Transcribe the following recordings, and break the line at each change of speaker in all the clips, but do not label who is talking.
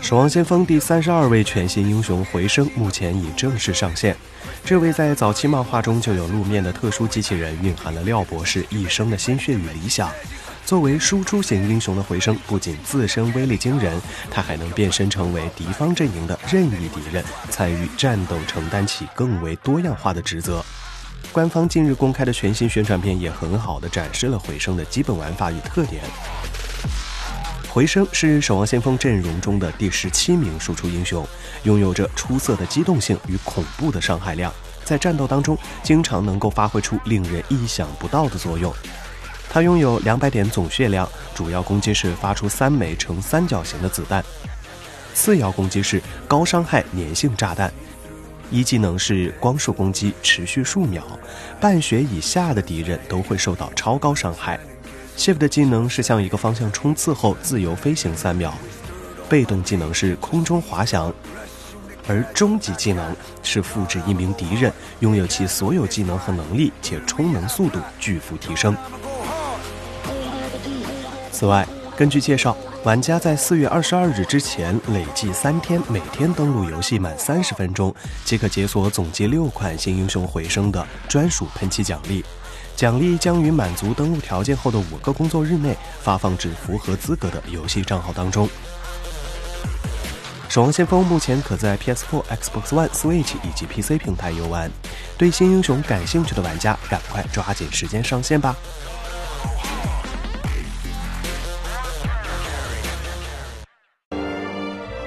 守望先锋第三十二位全新英雄回声目前已正式上线。这位在早期漫画中就有露面的特殊机器人，蕴含了廖博士一生的心血与理想。作为输出型英雄的回声，不仅自身威力惊人，他还能变身成为敌方阵营的任意敌人，参与战斗，承担起更为多样化的职责。官方近日公开的全新宣传片也很好的展示了回声的基本玩法与特点。回声是守望先锋阵容中的第十七名输出英雄，拥有着出色的机动性与恐怖的伤害量，在战斗当中经常能够发挥出令人意想不到的作用。他拥有两百点总血量，主要攻击是发出三枚呈三角形的子弹，次要攻击是高伤害粘性炸弹，一技能是光束攻击，持续数秒，半血以下的敌人都会受到超高伤害。Shift 的技能是向一个方向冲刺后自由飞行三秒，被动技能是空中滑翔，而终极技能是复制一名敌人，拥有其所有技能和能力，且充能速度巨幅提升。此外，根据介绍，玩家在四月二十二日之前累计三天，每天登录游戏满三十分钟，即可解锁总计六款新英雄回声的专属喷漆奖励。奖励将于满足登录条件后的五个工作日内发放至符合资格的游戏账号当中。守望先锋目前可在 PS4、Xbox One、Switch 以及 PC 平台游玩。对新英雄感兴趣的玩家，赶快抓紧时间上线吧！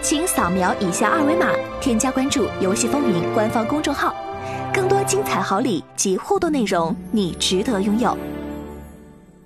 请扫描以下二维码，添加关注“游戏风云”官方公众号。更多精彩好礼及互动内容，你值得拥有。